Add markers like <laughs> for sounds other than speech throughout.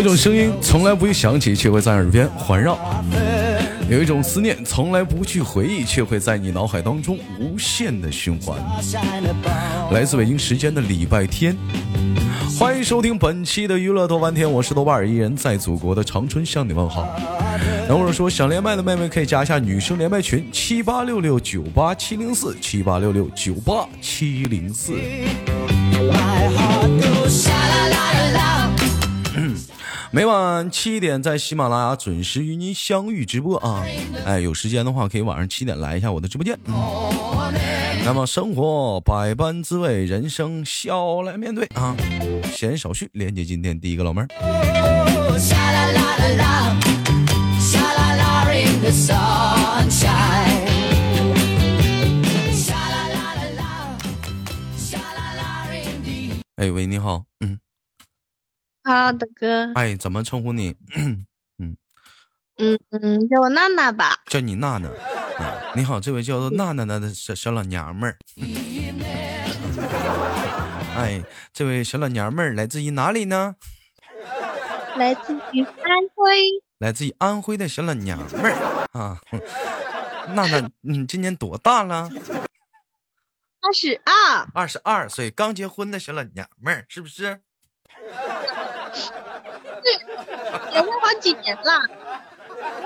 有一种声音从来不会响起，却会在耳边环绕；有一种思念从来不去回忆，却会在你脑海当中无限的循环。来自北京时间的礼拜天，欢迎收听本期的娱乐多半天，我是豆瓣儿，依然在祖国的长春向你问好。那我说想连麦的妹妹可以加一下女生连麦群七八六六九八七零四七八六六九八七零四。每晚七点在喜马拉雅准时与您相遇直播啊！哎，有时间的话可以晚上七点来一下我的直播间。那么生活百般滋味，人生笑来面对啊！闲少叙，连接今天第一个老妹儿。哎喂，你好，嗯。好的哥，哎，怎么称呼你？嗯嗯嗯，叫我娜娜吧。叫你娜娜。你好，这位叫做娜娜的小小老娘们儿。哎，这位小老娘们儿来自于哪里呢？来自于安徽。来自于安徽的小老娘们儿啊。娜娜，你今年多大了？二十二。二十二岁，刚结婚的小老娘们儿，是不是？<laughs> 结婚好几年了，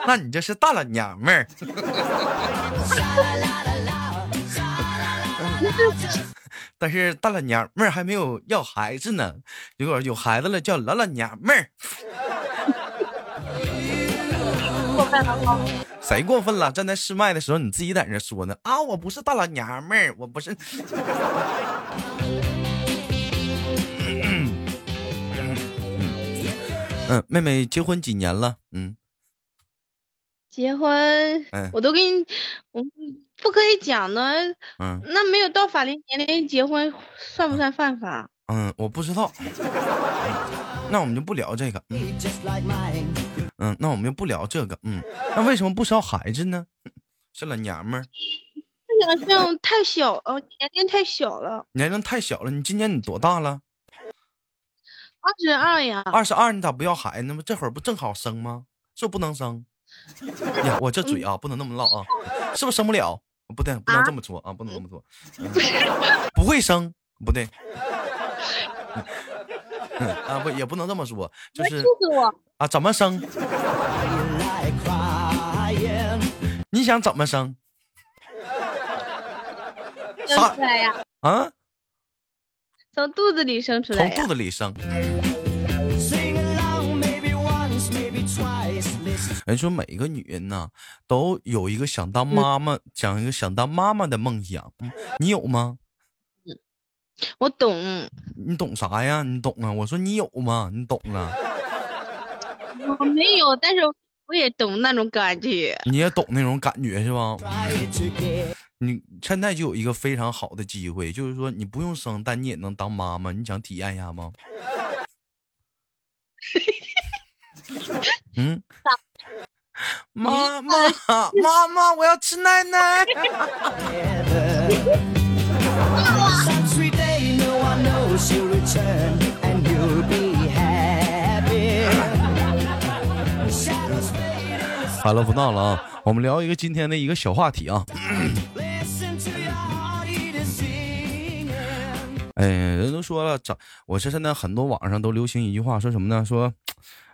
那你这是大老娘们儿。<laughs> 但是大老娘们儿还没有要孩子呢，如果有孩子了叫老老娘们儿。过分了吗？谁过分了？站在试麦的时候你自己在那说呢啊！我不是大老娘们儿，我不是。嗯，妹妹结婚几年了？嗯，结婚，我都给你，我不可以讲呢。嗯，那没有到法定年龄结婚算不算犯法？嗯，我不知道。那我们就不聊这个。嗯，那我们就不聊这个。嗯，那为什么不生孩子呢？<laughs> 是老娘们儿，这样太小了，年龄太小了。年龄太小了，你今年你多大了？二十二呀，二十二，你咋不要孩子呢？这会儿不正好生吗？是不不能生？<laughs> 呀，我这嘴啊，不能那么唠啊，是不是生不了？不对，不能这么说啊，不能这么说，不会生，不对，<laughs> 啊不，也不能这么说，就是啊，怎么生？你想怎么生？啥呀？啊？从肚子里生出来从肚子里生。人说每一个女人呢，都有一个想当妈妈、想一个想当妈妈的梦想。你有吗？我懂。你懂啥呀？你懂啊？我说你有吗？你懂啊？我没有，但是我也懂那种感觉。你也懂那种感觉是吧？你现在就有一个非常好的机会，就是说你不用生，但你也能当妈妈。你想体验一下吗？<laughs> 嗯。妈妈，<laughs> 妈妈，我要吃奶奶。好了，不闹了啊！我们聊一个今天的一个小话题啊。<coughs> 哎，人都说了，长我是现在很多网上都流行一句话，说什么呢？说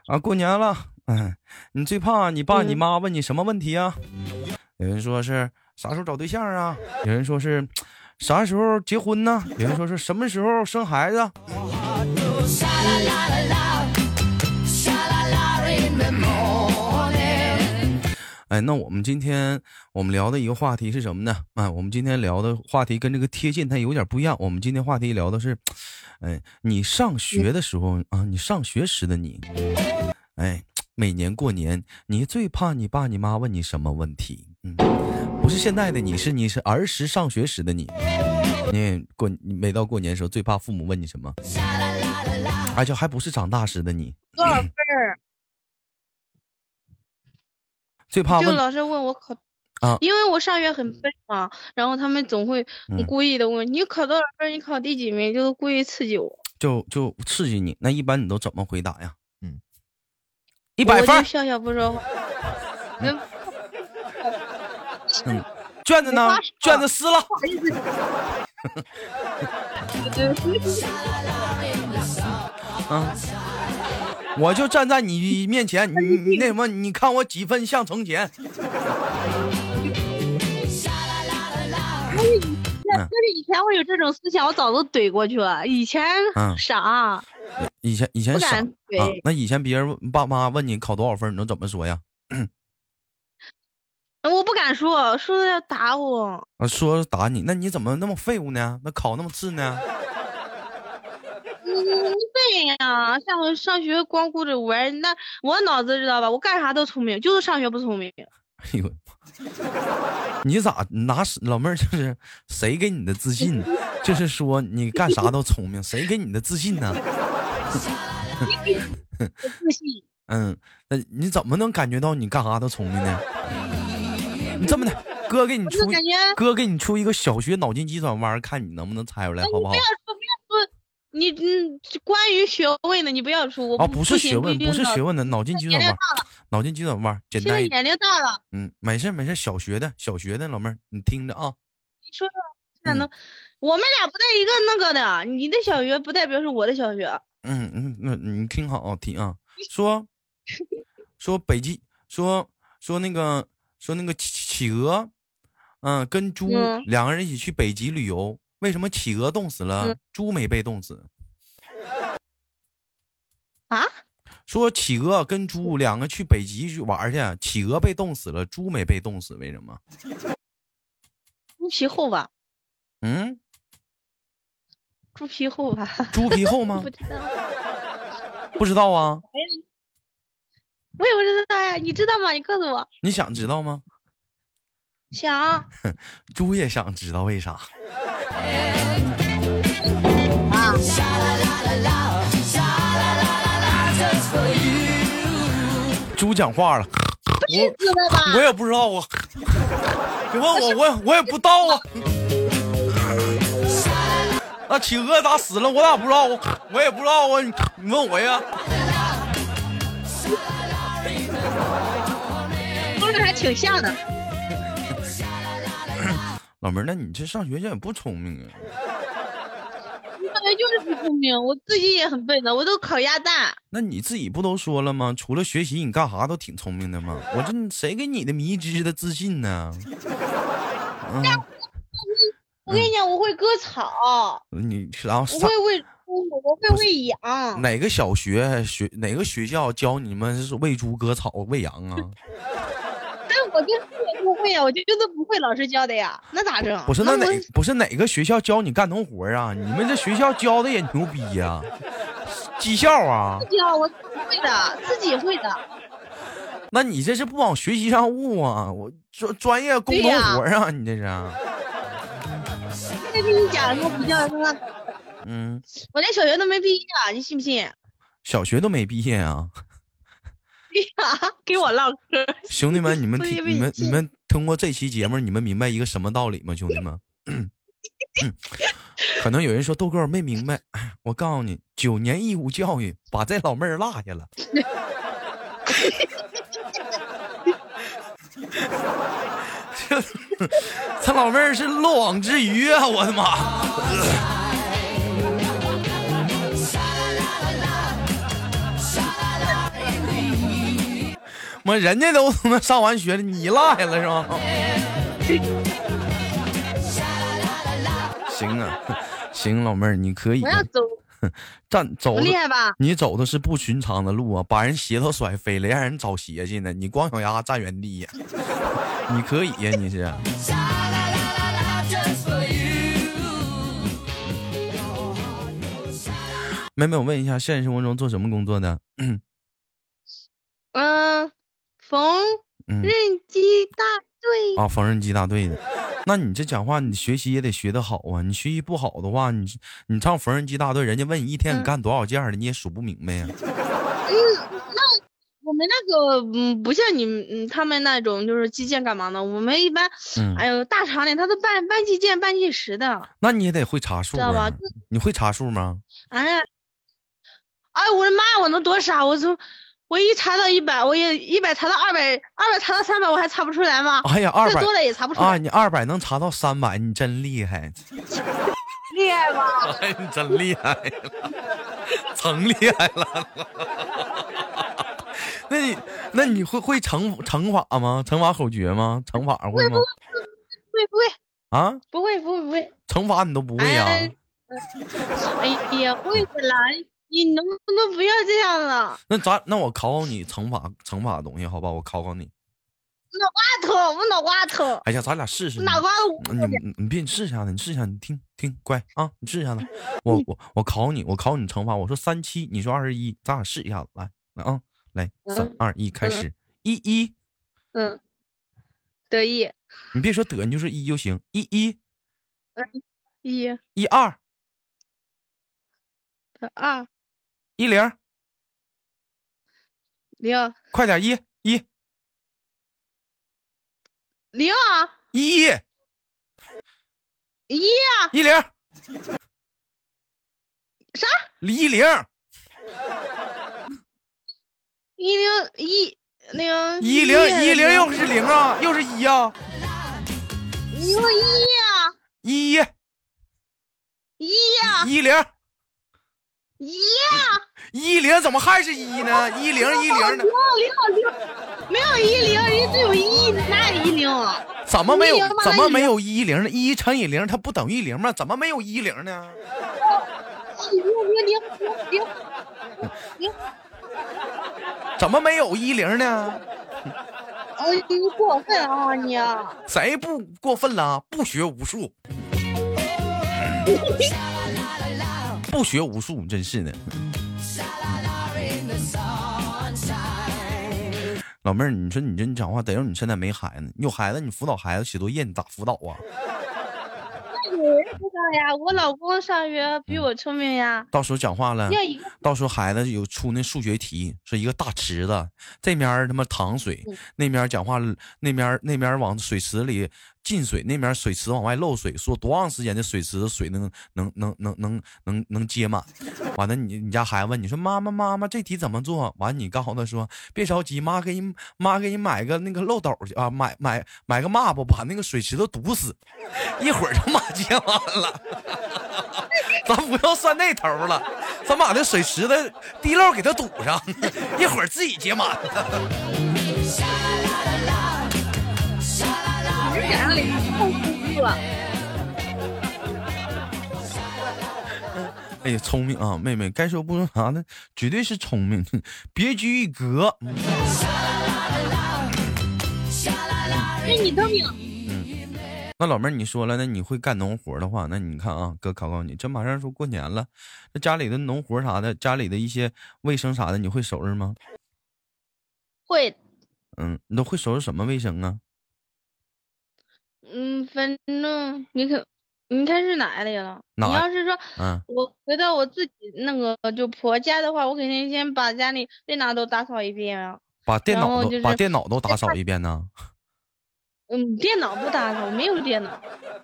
啊，过年了，嗯，<laughs> 你最怕你爸你妈问你什么问题啊？有人说是啥时候找对象啊？有人说是啥时候结婚呢？有人说是什么时候生孩子？哎，那我们今天我们聊的一个话题是什么呢？啊，我们今天聊的话题跟这个贴近，它有点不一样。我们今天话题聊的是，哎，你上学的时候啊，你上学时的你，哎，每年过年，你最怕你爸你妈问你什么问题？嗯，不是现在的你，是你是儿时上学时的你，你过你每到过年的时候最怕父母问你什么？而且还不是长大时的你。多少分儿？最怕就老是问我考啊，因为我上学很笨嘛，然后他们总会故意的问你考多少分，你考第几名，就是故意刺激我，就就刺激你。那一般你都怎么回答呀？嗯，一百分。笑笑不说话。嗯，卷子呢？卷子撕了。啊！<laughs> 我就站在你面前，你你那什么？你看我几分像从前？要是以前我有这种思想，我早都怼过去了。以前傻，以前以前傻。那以前别人爸妈问你考多少分，你能怎么说呀？我不敢说，说要打我。说打你，那你怎么那么废物呢？那考那么次呢？对呀，上上学光顾着玩，那我脑子知道吧？我干啥都聪明，就是上学不聪明。<laughs> 哎呦，你咋拿老妹儿？就是谁给你的自信？就是说你干啥都聪明，谁给你的自信呢？自信。嗯，那你怎么能感觉到你干啥都聪明呢？<laughs> 你这么的，哥给你出，哥给你出一个小学脑筋急转弯，看你能不能猜出来，好不好？你嗯，关于学问的，你不要出。哦，不是学问，不是学问的，脑筋急转弯。脑筋急转弯，简单。年龄大了。嗯，没事没事，小学的，小学的老妹儿，你听着啊。你说说，咋能？我们俩不在一个那个的，你的小学不代表是我的小学。嗯嗯，那你听好听啊，说说北极，说说那个说那个企企鹅，嗯，跟猪两个人一起去北极旅游。为什么企鹅冻死了，猪没被冻死？啊？说企鹅跟猪两个去北极去玩去，企鹅被冻死了，猪没被冻死，为什么？猪皮厚吧？嗯？猪皮厚吧？猪皮厚吗？<laughs> 不知道。不知道啊？我也不知道呀，你知道吗？你告诉我。你想知道吗？想。<laughs> 猪也想知道为啥？猪讲话了，我 <laughs> 我也不知道啊，你问我，我我也不知道啊。那企鹅咋死了？我咋不知道？我我也不知道啊。你你问我呀。说的还挺像的。老妹儿，那你这上学也不聪明啊！本来就是不聪明，我自己也很笨的，我都烤鸭蛋。那你自己不都说了吗？除了学习，你干啥都挺聪明的吗？我这谁给你的迷之的自信呢？嗯，我跟你讲，我会割草。你然后我会喂猪，我会喂羊。哪个小学学哪个学校教你们是喂猪、割草、喂羊啊？<laughs> 我就是不会呀，我就就是不会老师教的呀，那咋整？不是那哪不是哪个学校教你干农活啊？你们这学校教的也牛逼呀，技校啊？教我会的，自己会的。那你这是不往学习上悟啊？我专专业工农活啊？你这是？跟你讲什么比较什么？嗯，我连小学都没毕业，你信不信？小学都没毕业啊？呀，给我唠嗑，兄弟们，你们听，你们你们通过这期节目，你们明白一个什么道理吗？兄弟们，<laughs> 可能有人说豆哥没明白，我告诉你，九年义务教育把这老妹儿落下了。<laughs> 这老妹儿是漏网之鱼啊！我的妈！我人家都他妈上完学了，你落下了是吗？行啊，行，老妹儿，你可以。我要走，站走厉害吧？你走的是不寻常的路啊，把人鞋都甩飞了，让人找鞋去呢。你光脚丫站原地呀？<laughs> 你可以呀，你是。妹妹，我问一下，现实生活中做什么工作的？嗯。缝纫机大队啊，缝纫机大队的，那你这讲话，你学习也得学得好啊。你学习不好的话，你你唱缝纫机大队，人家问你一天你干多少件的，你也数不明白呀。我们那个嗯，不像你们他们那种就是计件干嘛的，我们一般，哎呦，大厂里他都半半计件、半计时的。那你也得会查数，知道吧？你会查数吗？哎呀，哎，我的妈，我能多傻？我从。我一查到一百，我也一百查到二百，二百查到三百，我还查不出来吗？哎呀，二百多了也查不出来。啊，你二百能查到三百，你真厉害。<laughs> 厉害吧？<laughs> 哎，你真厉害了，<laughs> 成厉害了。那你那你会会乘乘法吗？乘法口诀吗？乘法会吗？会不会啊？不会不会不会。乘法你都不会呀？哎呀，会的啦。你能不能不要这样了？那咱那我考考你乘法乘法的东西，好吧？我考考你。脑瓜疼，我脑瓜疼。哎呀，咱俩试试。脑瓜疼。你你别你试一下子，你试一下，你听听乖啊，你试一下子。我我我考你，我考你乘法。我说三七，你说二十一，咱俩试一下子，来来啊，来三二一，开始一一。嗯，得意。你别说得，你就说一就行。一一。一。一二。二。一零。零。快点一一。零啊，一，一一零，啥？一零，<laughs> 一零一零一零一零又是零啊，又是一啊，一个一呀，一，一呀，一零，一呀，一零怎么还是一呢？一零一零呢？没有一零，人家只有一，哪有一零啊？怎么没有？怎么没有一零呢？一乘以零，它不等于零吗？怎么没有一零呢？零零零零零，怎么没有一零呢？哎，你过分啊你！谁不过分了？不学无术，不学无术，真是的。老妹儿，你说你这你讲话，得让你现在没孩子，你有孩子，你辅导孩子写作业，你咋辅导啊？那有人辅导呀，我老公上学比我聪明呀。到时候讲话了，到时候孩子有出那数学题，是一个大池子，这面他妈淌水，那面讲话，那面那面往水池里。进水那面水池往外漏水，说多长时间的水池水能能能能能能能接满？完了，你你家孩子问你说妈妈妈妈这题怎么做？完你告诉他说别着急，妈给你妈给你买个那个漏斗去啊，买买买个抹布把那个水池都堵死，一会儿就妈接完了。<laughs> 咱不要算那头了，咱把那水池的地漏给它堵上，一会儿自己接满了。哎呀，聪明啊，妹妹，该说不说啥呢？绝对是聪明，别具一格。哎，你聪明。嗯，那老妹儿，你说了，那你会干农活的话，那你看啊，哥考考你，这马上说过年了，那家里的农活啥的，家里的一些卫生啥的，你会收拾吗？会。嗯，你都会收拾什么卫生啊？嗯，反正你可，你看是哪里了？你要是说，嗯，我回到我自己那个就婆家的话，我肯定先把家里电脑都打扫一遍啊。把电脑都把电脑都打扫一遍呢？嗯，电脑不打扫，没有电脑。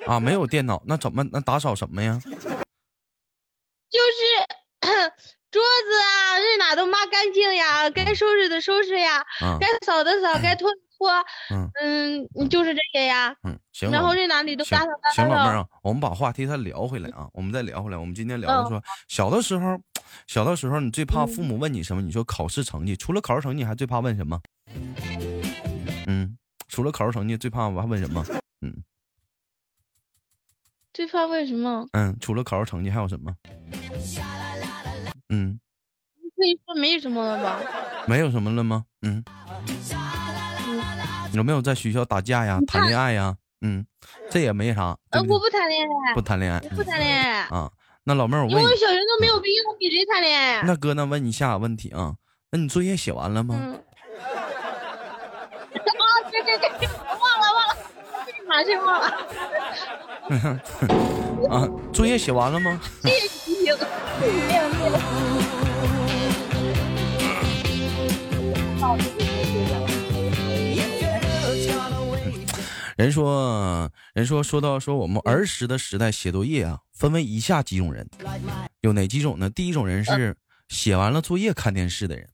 啊，没有电脑，那怎么那打扫什么呀？就是桌子啊，这哪都抹干净呀，该收拾的收拾呀，该扫的扫，该拖的。拖，嗯嗯，就是这些呀，嗯，行，然后这哪里都打扫打扫。行，老妹儿啊，我们把话题再聊回来啊，我们再聊回来。我们今天聊的说，小的时候，小的时候你最怕父母问你什么？你说考试成绩，除了考试成绩，还最怕问什么？嗯，除了考试成绩，最怕我还问什么？嗯，最怕问什么？嗯，除了考试成绩还有什么？嗯，可以说没什么了吧？没有什么了吗？嗯。有没有在学校打架呀？谈恋爱呀？嗯，这也没啥。呃，我不谈恋爱。不谈恋爱。不谈恋爱。啊，那老妹儿，我问你，小学都没有毕业，我比谁谈恋爱？那哥，那问你下个问题啊？那你作业写完了吗？忘 <laughs> 了忘了，马上忘了。啊，作业写完了吗？没有没有。人说，人说，说到说我们儿时的时代写作业啊，分为以下几种人，有哪几种呢？第一种人是写完了作业看电视的人，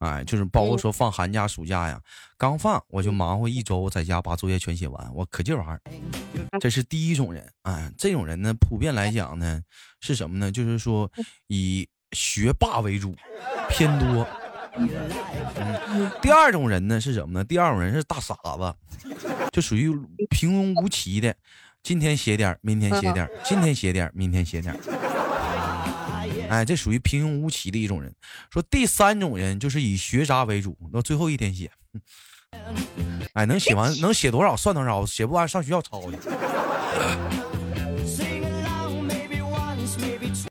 哎，就是包括说放寒假、暑假呀，刚放我就忙活一周，在家把作业全写完，我可劲玩儿。这是第一种人，哎，这种人呢，普遍来讲呢，是什么呢？就是说以学霸为主，偏多。嗯，第二种人呢是什么呢？第二种人是大傻子，就属于平庸无奇的，今天写点明天写点今天写点明天写点哎，这属于平庸无奇的一种人。说第三种人就是以学渣为主，到最后一天写。哎，能写完能写多少算多少，写不完上学校抄去。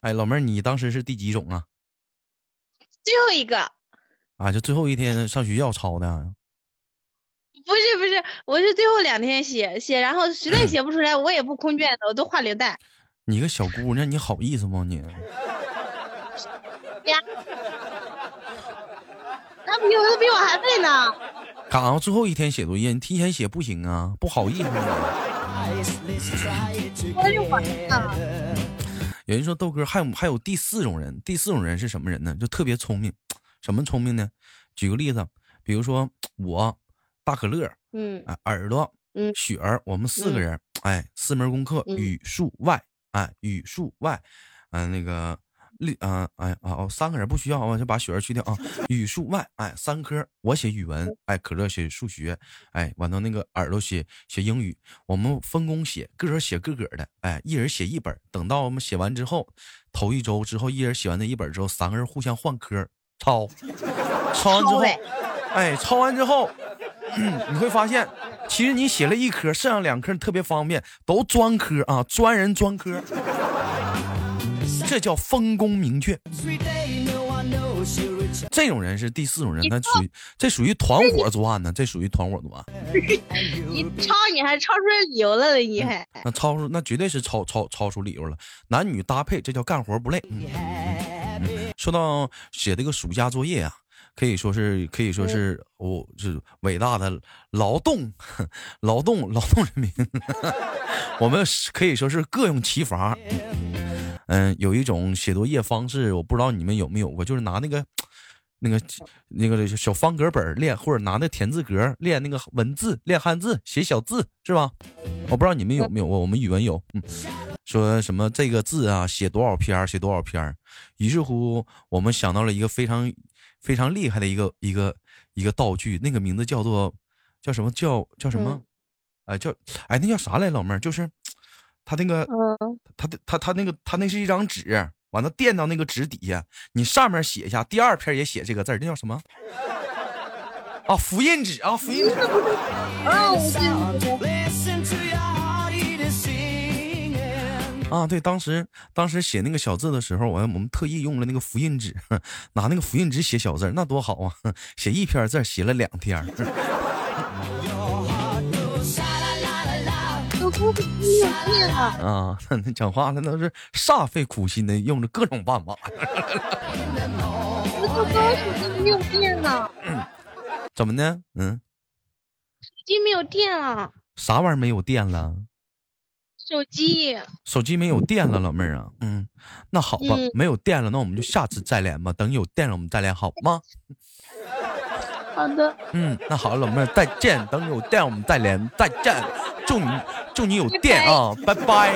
哎，老妹儿，你当时是第几种啊？最后一个。啊，就最后一天上学校抄的。不是不是，我是最后两天写写，然后实在写不出来，我也不空卷子，我都画流弹。你个小姑娘，你好意思吗你？呀，那比我比我还废呢。赶上最后一天写作业，你提前写不行啊，不好意思。有人说豆哥还有还有第四种人，第四种人是什么人呢？就特别聪明，什么聪明呢？举个例子，比如说我大可乐，嗯，耳朵，嗯，雪儿，我们四个人，哎，四门功课，语数外，哎，语数外，嗯，那个。六啊哎啊哦，三个人不需要啊，就把雪儿去掉啊。语数外哎，三科我写语文，哎，可乐写数学，哎，完了那个耳朵写写英语。我们分工写，个人写个个的，哎，一人写一本。等到我们写完之后，头一周之后，一人写完那一本之后，三个人互相换科抄。抄完之后，哎，抄完之后，<clears throat> 你会发现，其实你写了一科，剩下两科特别方便，都专科啊，专人专科。这叫分工明确，这种人是第四种人，他属于这属于团伙作案呢，这属于团伙作案。<laughs> 你抄你还抄出理由了，你还！那抄出那绝对是抄抄抄出理由了，男女搭配，这叫干活不累。说到写这个暑假作业啊，可以说是可以说是我是伟大的劳动劳动劳动人民，<laughs> 我们可以说是各用其法。嗯，有一种写作业方式，我不知道你们有没有过，就是拿那个、那个、那个小方格本练，或者拿那田字格练那个文字，练汉字，写小字，是吧？我不知道你们有没有过，我们语文有，嗯，说什么这个字啊，写多少篇，写多少篇。于是乎，我们想到了一个非常非常厉害的一个一个一个道具，那个名字叫做叫什么叫叫什么？哎，叫哎，那叫啥来，老妹儿，就是。他那个，他的他他那个他那是一张纸，完了垫到那个纸底下，你上面写一下，第二篇也写这个字儿，那叫什么？啊，复印纸啊，复印纸。<laughs> 啊，对，当时当时写那个小字的时候，我我们特意用了那个复印纸，<laughs> 拿那个复印纸写小字那多好啊！写一篇字写了两天。<laughs> 啊，那讲话那都是煞费苦心的，用着各种办法。我手机没有电了。怎么的？嗯，手机没有电了。啥玩意儿没有电了？手机。手机没有电了，老妹儿啊。嗯，那好吧，没有电了，那我们就下次再连吧。等有电了，我们再连，好吗？好的。嗯，那好，老妹儿再见。等有电，我们再连，再见。祝你祝你有电啊！拜拜。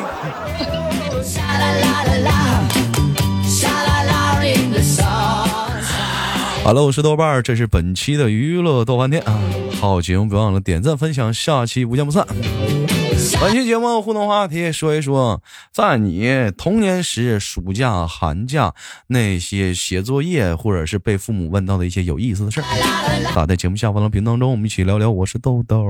好了，我是豆瓣儿，这是本期的娱乐豆瓣天啊！好节目别忘了点赞分享，下期不见不散。本期节目互动话题，说一说在你童年时暑假、寒假那些写作业或者是被父母问到的一些有意思的事儿，打在节目下方的评当中，我们一起聊聊。我是豆豆。